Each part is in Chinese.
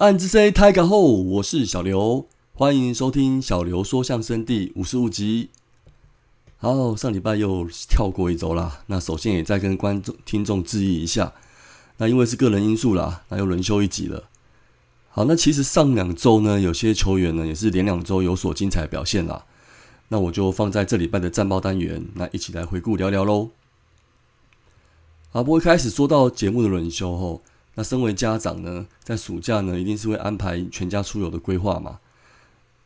暗之 C 太港后，我是小刘，欢迎收听小刘说相声第五十五集。好，上礼拜又跳过一周啦，那首先也再跟观众听众致意一下，那因为是个人因素啦，那又轮休一集了。好，那其实上两周呢，有些球员呢也是连两周有所精彩表现啦，那我就放在这礼拜的战报单元，那一起来回顾聊聊喽。好，不过一开始说到节目的轮休后。那身为家长呢，在暑假呢，一定是会安排全家出游的规划嘛。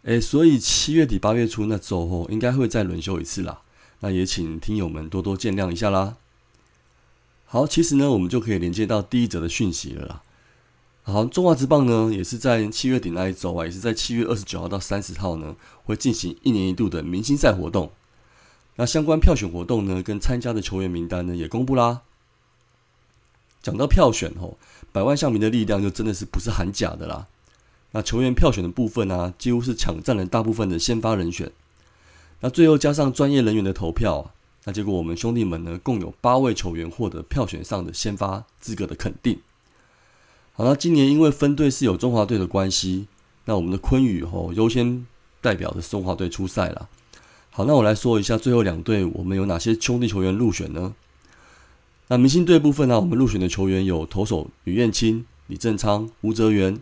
诶，所以七月底八月初那周后，应该会再轮休一次啦。那也请听友们多多见谅一下啦。好，其实呢，我们就可以连接到第一则的讯息了啦。好，中华职棒呢，也是在七月底那一周啊，也是在七月二十九号到三十号呢，会进行一年一度的明星赛活动。那相关票选活动呢，跟参加的球员名单呢，也公布啦。讲到票选吼，百万象迷的力量就真的是不是很假的啦。那球员票选的部分呢，几乎是抢占了大部分的先发人选。那最后加上专业人员的投票，那结果我们兄弟们呢，共有八位球员获得票选上的先发资格的肯定。好那今年因为分队是有中华队的关系，那我们的昆宇吼优先代表的中华队出赛了。好，那我来说一下最后两队我们有哪些兄弟球员入选呢？那明星队部分呢，我们入选的球员有投手吕彦青、李正昌、吴泽源；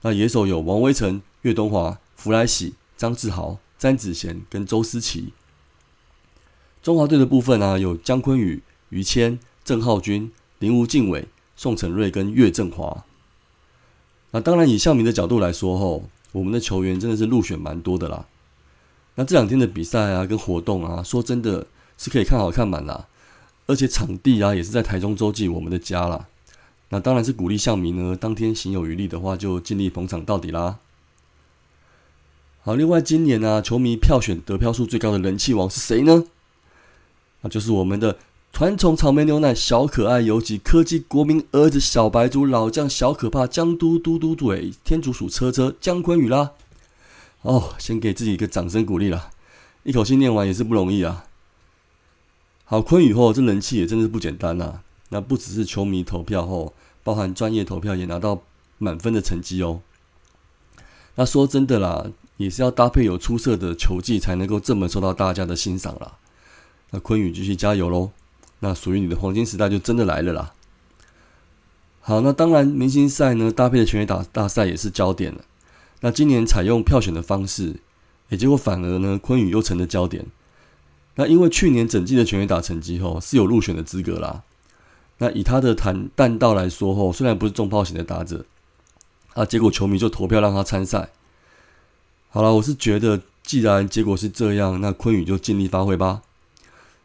那野手有王威成、岳东华、弗莱喜、张志豪、詹子贤跟周思齐。中华队的部分呢，有姜坤宇、于谦、郑浩君、林吴敬伟、宋承瑞跟岳振华。那当然，以向明的角度来说，吼，我们的球员真的是入选蛮多的啦。那这两天的比赛啊，跟活动啊，说真的是可以看好看满啦。而且场地啊，也是在台中洲际我们的家啦。那当然是鼓励向明呢，当天行有余力的话，就尽力捧场到底啦。好，另外今年呢，球迷票选得票数最高的人气王是谁呢？那就是我们的传统草莓牛奶小可爱游击科技国民儿子小白猪老将小可怕江都嘟嘟嘴天竺鼠车车姜坤宇啦。哦，先给自己一个掌声鼓励啦，一口气念完也是不容易啊。好，坤宇后这人气也真的是不简单呐。那不只是球迷投票后，包含专业投票也拿到满分的成绩哦。那说真的啦，也是要搭配有出色的球技，才能够这么受到大家的欣赏啦。那坤宇继续加油喽！那属于你的黄金时代就真的来了啦。好，那当然明星赛呢，搭配的全垒打大赛也是焦点了。那今年采用票选的方式，也结果反而呢，坤宇又成了焦点。那因为去年整季的全垒打成绩后是有入选的资格啦。那以他的弹弹道来说后，虽然不是重炮型的打者，啊，结果球迷就投票让他参赛。好了，我是觉得既然结果是这样，那昆宇就尽力发挥吧。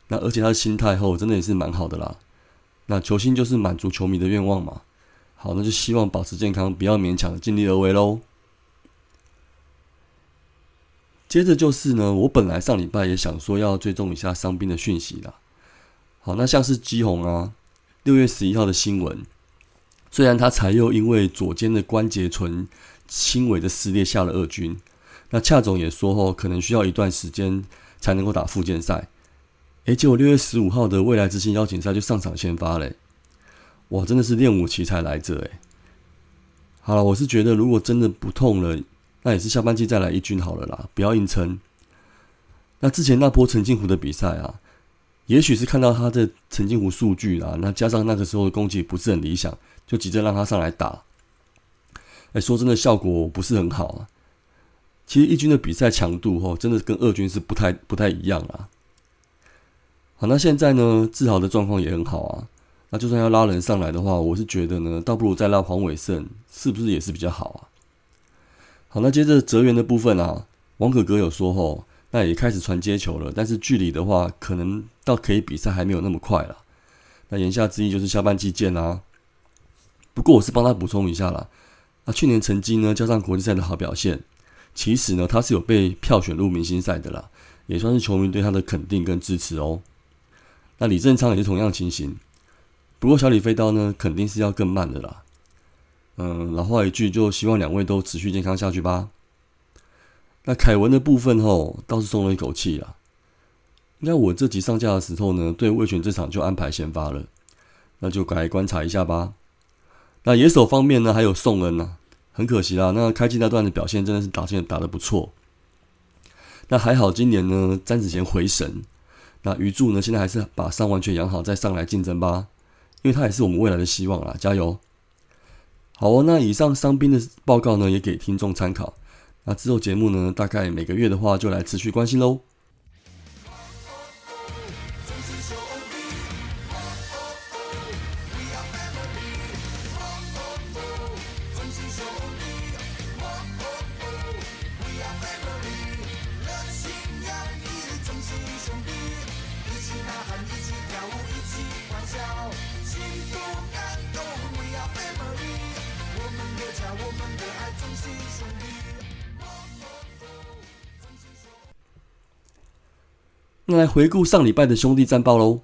那而且他的心态后真的也是蛮好的啦。那球星就是满足球迷的愿望嘛。好，那就希望保持健康，不要勉强，尽力而为喽。接着就是呢，我本来上礼拜也想说要追踪一下伤兵的讯息啦。好，那像是基宏啊，六月十一号的新闻，虽然他才又因为左肩的关节唇轻微的撕裂下了二军，那恰总也说后可能需要一段时间才能够打复健赛。诶，结果六月十五号的未来之星邀请赛就上场先发嘞，哇，真的是练武奇才来着诶。好了，我是觉得如果真的不痛了。那也是下半季再来一军好了啦，不要硬撑。那之前那波陈金湖的比赛啊，也许是看到他的陈金湖数据啊，那加上那个时候的攻击不是很理想，就急着让他上来打。哎，说真的，效果不是很好啊。其实一军的比赛强度哦，真的跟二军是不太不太一样啊。好，那现在呢，志豪的状况也很好啊。那就算要拉人上来的话，我是觉得呢，倒不如再拉黄伟胜，是不是也是比较好啊？好，那接着泽源的部分啊，王可哥有说吼，那也开始传接球了，但是距离的话，可能到可以比赛还没有那么快了。那言下之意就是下半季见啦。不过我是帮他补充一下啦，那去年成绩呢，加上国际赛的好表现，其实呢他是有被票选入明星赛的啦，也算是球迷对他的肯定跟支持哦。那李正昌也是同样情形，不过小李飞刀呢，肯定是要更慢的啦。嗯，老话一句，就希望两位都持续健康下去吧。那凯文的部分吼倒是松了一口气啦。应该我这集上架的时候呢，对魏权这场就安排先发了，那就该观察一下吧。那野手方面呢，还有宋恩呐，很可惜啦。那开季那段的表现真的是打线打得不错。那还好今年呢，詹子贤回神。那余柱呢，现在还是把伤完全养好再上来竞争吧，因为他也是我们未来的希望啦，加油！好哦，那以上伤兵的报告呢，也给听众参考。那之后节目呢，大概每个月的话，就来持续关心喽。那来回顾上礼拜的兄弟战报喽。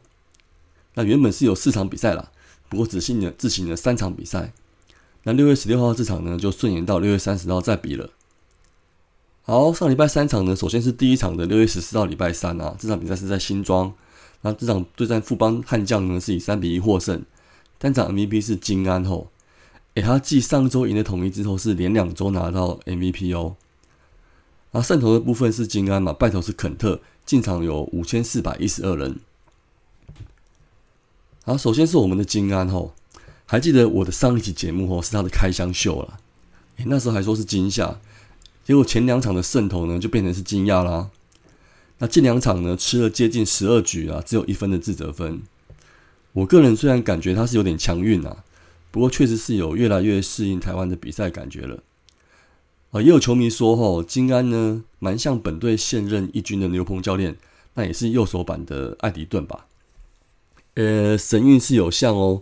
那原本是有四场比赛啦，不过只进了自行了三场比赛。那六月十六号这场呢，就顺延到六月三十号再比了。好，上礼拜三场呢，首先是第一场的六月十四号礼拜三啊，这场比赛是在新庄。那这场对战富邦悍将呢，是以三比一获胜。单场 MVP 是金安吼，诶，他继上周赢的统一之后，是连两周拿到 MVP 哦。啊，胜投的部分是金安嘛，败投是肯特。进场有五千四百一十二人。好，首先是我们的金安吼，还记得我的上一期节目吼是他的开箱秀了，诶，那时候还说是惊吓，结果前两场的胜投呢就变成是惊讶啦。那近两场呢吃了接近十二局啊，只有一分的自责分。我个人虽然感觉他是有点强运啊，不过确实是有越来越适应台湾的比赛感觉了。啊，也有球迷说，吼金安呢，蛮像本队现任一军的牛棚教练，那也是右手版的艾迪顿吧？呃，神韵是有像哦，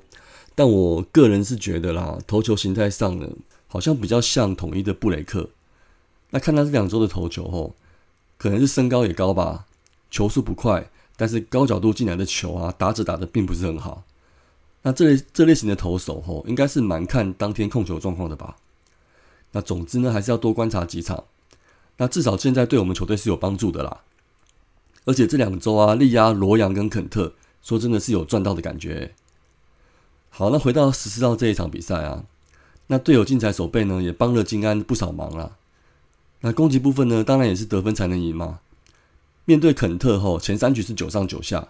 但我个人是觉得啦，投球形态上呢，好像比较像统一的布雷克。那看他这两周的投球，吼，可能是身高也高吧，球速不快，但是高角度进来的球啊，打者打的并不是很好。那这类这类型的投手，吼，应该是蛮看当天控球状况的吧？那总之呢，还是要多观察几场。那至少现在对我们球队是有帮助的啦。而且这两周啊，力压罗阳跟肯特，说真的是有赚到的感觉。好，那回到十四号这一场比赛啊，那队友进彩守备呢，也帮了金安不少忙啦。那攻击部分呢，当然也是得分才能赢嘛。面对肯特后，前三局是九上九下。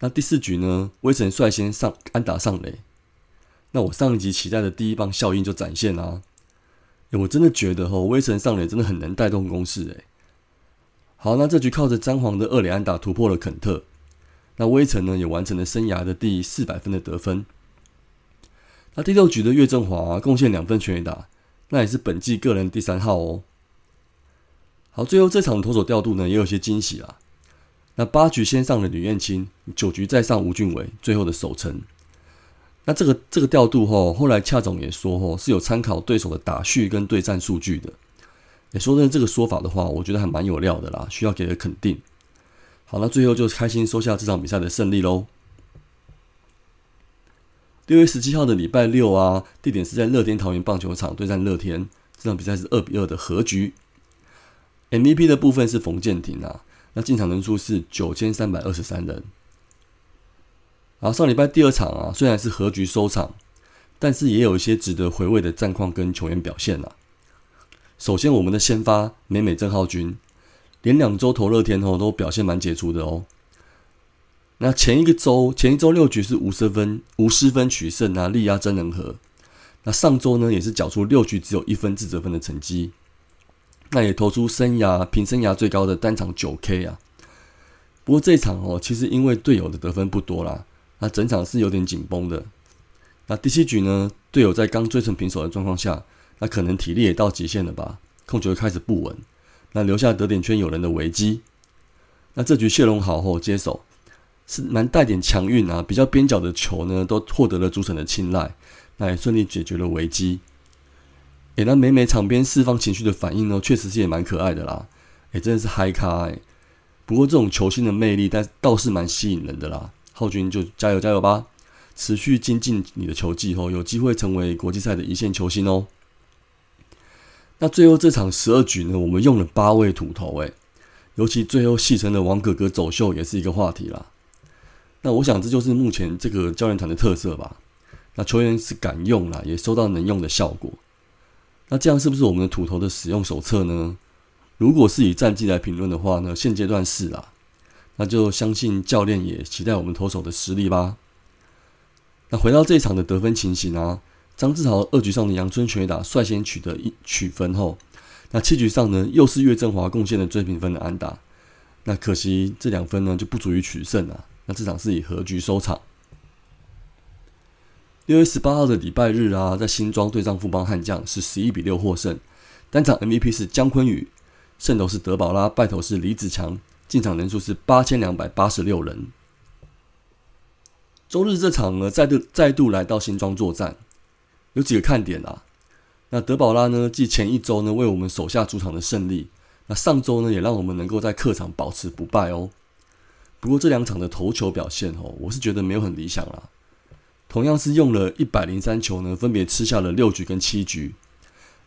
那第四局呢，威神率先上安打上垒。那我上一集期待的第一棒效应就展现啦。我真的觉得吼，威神上垒真的很能带动攻势诶。好，那这局靠着詹皇的二垒安打突破了肯特，那威城呢也完成了生涯的第四百分的得分。那第六局的岳振华贡献两分全垒打，那也是本季个人第三号哦。好，最后这场投手调度呢也有些惊喜啊。那八局先上了吕彦青，九局再上吴俊伟，最后的守城。那这个这个调度吼，后来恰总也说吼是有参考对手的打序跟对战数据的。也说的这个说法的话，我觉得还蛮有料的啦，需要给个肯定。好，那最后就开心收下这场比赛的胜利喽。六月十七号的礼拜六啊，地点是在乐天桃园棒球场对战乐天，这场比赛是二比二的和局。MVP 的部分是冯建廷啊，那进场人数是九千三百二十三人。然后上礼拜第二场啊，虽然是和局收场，但是也有一些值得回味的战况跟球员表现啊。首先，我们的先发美美郑浩君，连两周投热天后都表现蛮杰出的哦。那前一个周，前一周六局是无失分，无失分取胜啊，力压真人和。那上周呢，也是缴出六局只有一分自责分的成绩，那也投出生涯平生涯最高的单场九 K 啊。不过这一场哦，其实因为队友的得分不多啦。那整场是有点紧绷的。那第七局呢，队友在刚追成平手的状况下，那可能体力也到极限了吧，控球开始不稳，那留下得点圈有人的危机。那这局谢龙好后接手，是蛮带点强运啊，比较边角的球呢，都获得了主审的青睐，那也顺利解决了危机。诶，那每每场边释放情绪的反应呢，确实是也蛮可爱的啦。诶，真的是嗨咖诶。不过这种球星的魅力，但倒是蛮吸引人的啦。浩军就加油加油吧，持续精进你的球技后，有机会成为国际赛的一线球星哦。那最后这场十二局呢，我们用了八位土头，诶，尤其最后戏称的王哥哥走秀也是一个话题啦。那我想这就是目前这个教练团的特色吧。那球员是敢用啦，也收到能用的效果。那这样是不是我们的土头的使用手册呢？如果是以战绩来评论的话呢，现阶段是啦。那就相信教练也期待我们投手的实力吧。那回到这一场的得分情形啊，张志豪二局上的阳春全打率先取得一取分后，那七局上呢又是岳振华贡献的追平分的安打。那可惜这两分呢就不足以取胜啊。那这场是以和局收场。六月十八号的礼拜日啊，在新庄对战富邦悍将是十一比六获胜，单场 MVP 是姜昆宇，胜投是德保拉，败投是李子强，进场人数是八千两百八十六人。周日这场呢，再度再度来到新庄作战，有几个看点啊。那德保拉呢，继前一周呢为我们手下主场的胜利，那上周呢也让我们能够在客场保持不败哦。不过这两场的投球表现哦，我是觉得没有很理想啦。同样是用了一百零三球呢，分别吃下了六局跟七局，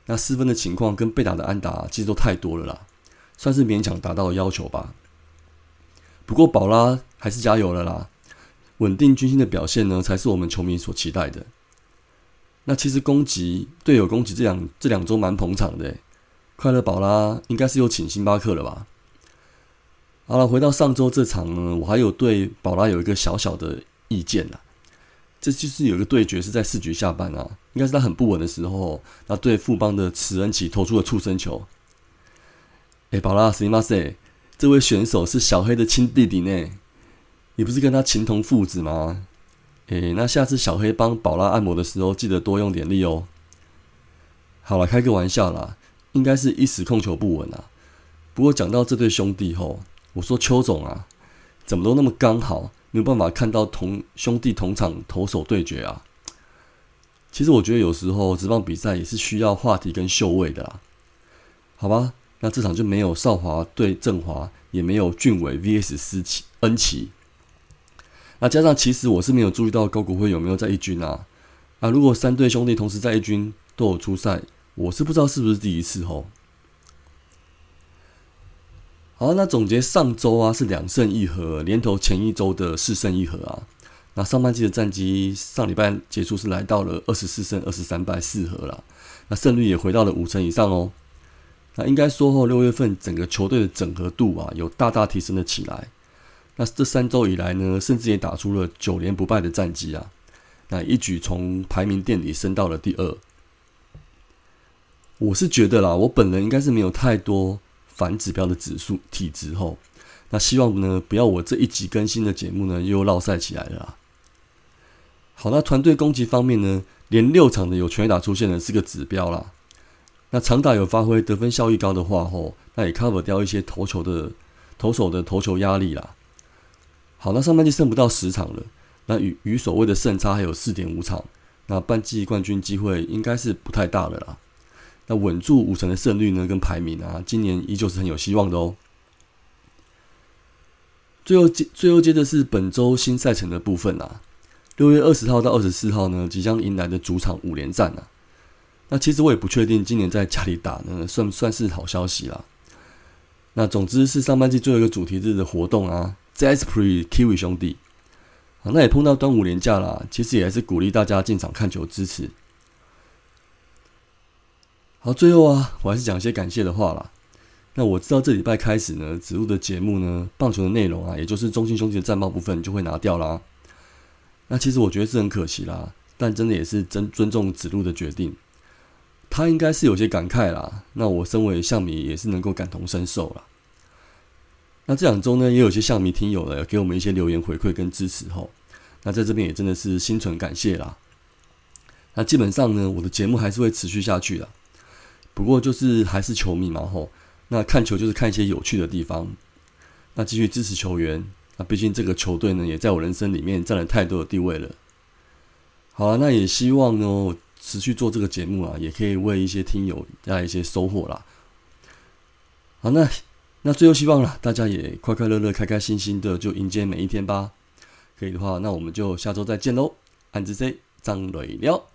那失分的情况跟被打的安打其实都太多了啦，算是勉强达到要求吧。不过宝拉还是加油了啦，稳定军心的表现呢，才是我们球迷所期待的。那其实攻击队友攻击这两这两周蛮捧场的，快乐宝拉应该是又请星巴克了吧？好了，回到上周这场呢，我还有对宝拉有一个小小的意见啦。这就是有一个对决是在四局下半啊，应该是他很不稳的时候，那对富邦的池恩奇投出了触身球。哎，宝拉，斯马塞，这位选手是小黑的亲弟弟呢，你不是跟他情同父子吗？哎，那下次小黑帮宝拉按摩的时候，记得多用点力哦。好了，开个玩笑啦，应该是一时控球不稳啊。不过讲到这对兄弟吼，我说邱总啊，怎么都那么刚好。没有办法看到同兄弟同场投手对决啊！其实我觉得有时候职棒比赛也是需要话题跟秀位的啦。好吧，那这场就没有少华对振华，也没有俊伟 VS 思琪恩奇。那加上其实我是没有注意到高国辉有没有在一军啊？啊，如果三对兄弟同时在一军都有出赛，我是不知道是不是第一次哦。好，那总结上周啊是两胜一和，连头前一周的四胜一和啊。那上半季的战绩上礼拜结束是来到了二十四胜二十三败四和了，那胜率也回到了五成以上哦。那应该说后六月份整个球队的整合度啊有大大提升了起来。那这三周以来呢，甚至也打出了九连不败的战绩啊，那一举从排名垫底升到了第二。我是觉得啦，我本人应该是没有太多。反指标的指数体质后，那希望呢不要我这一集更新的节目呢又落赛起来了。好，那团队攻击方面呢，连六场的有全打出现的是个指标啦。那长打有发挥得分效益高的话吼，那也 cover 掉一些投球的投手的投球压力啦。好，那上半季剩不到十场了，那与与所谓的胜差还有四点五场，那半季冠军机会应该是不太大了啦。那稳住五成的胜率呢，跟排名啊，今年依旧是很有希望的哦。最后接最后接的是本周新赛程的部分啊，六月二十号到二十四号呢，即将迎来的主场五连战啊。那其实我也不确定今年在家里打呢，算不算是好消息啦。那总之是上半季最后一个主题日的活动啊，Zaspre Kiwi 兄弟啊，那也碰到端午连假啦，其实也还是鼓励大家进场看球支持。好，最后啊，我还是讲一些感谢的话啦。那我知道这礼拜开始呢，子路的节目呢，棒球的内容啊，也就是中心兄弟的战报部分就会拿掉啦。那其实我觉得是很可惜啦，但真的也是尊尊重子路的决定。他应该是有些感慨啦。那我身为象迷也是能够感同身受啦。那这两周呢，也有些象迷听友呢，给我们一些留言回馈跟支持吼，那在这边也真的是心存感谢啦。那基本上呢，我的节目还是会持续下去的。不过就是还是球迷嘛吼，那看球就是看一些有趣的地方，那继续支持球员，那毕竟这个球队呢也在我人生里面占了太多的地位了。好啊，那也希望呢持续做这个节目啊，也可以为一些听友带来一些收获啦。好，那那最后希望了大家也快快乐乐、开开心心的就迎接每一天吧。可以的话，那我们就下周再见喽。安子 C 张磊了。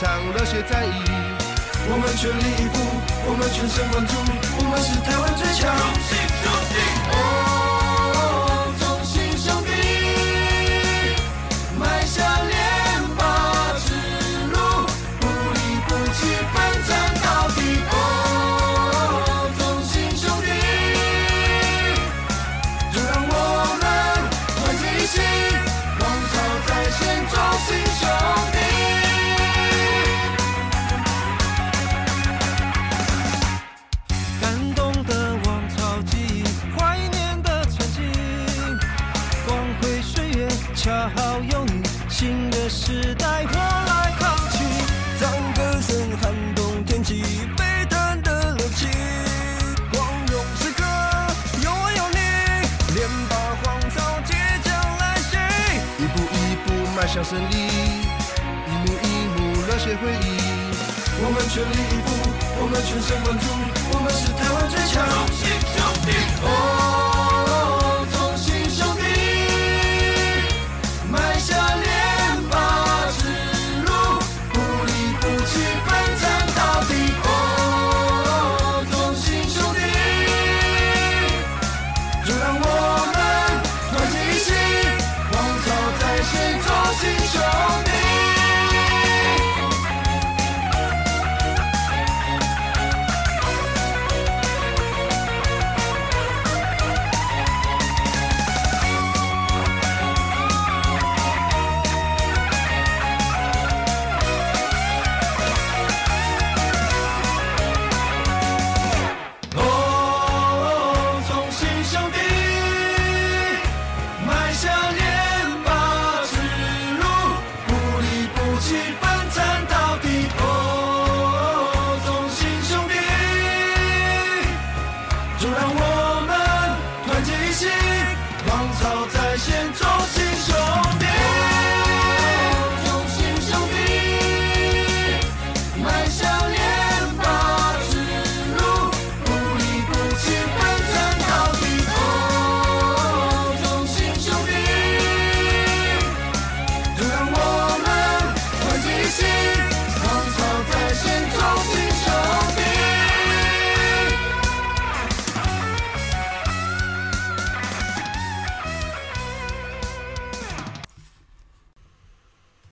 那些战役，我们全力以赴，我们全神贯注，我们是台湾最强。小胜利，一幕一幕热血回忆。我们全力以赴，我们全神贯注，我们是台湾最强。兄弟。Oh,